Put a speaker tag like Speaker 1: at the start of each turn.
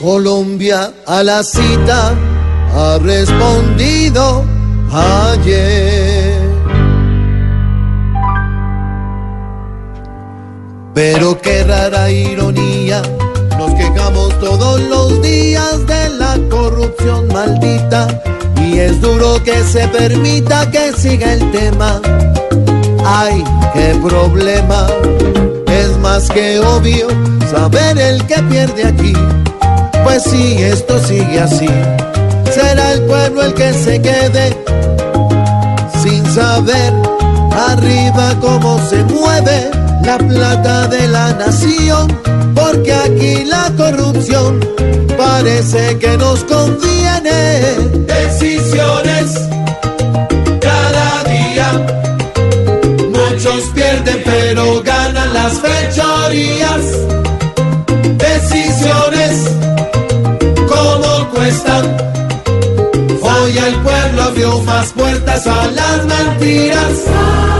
Speaker 1: Colombia a la cita ha respondido ayer. Pero qué rara ironía, nos quejamos todos los días de la corrupción maldita y es duro que se permita que siga el tema. Ay, qué problema, es más que obvio saber el que pierde aquí. Pues si esto sigue así, será el pueblo el que se quede sin saber arriba cómo se mueve la plata de la nación, porque aquí la corrupción parece que nos conviene. Decisiones cada día, muchos pierden pero ganan las fechorías. Abrió más puertas a las mentiras.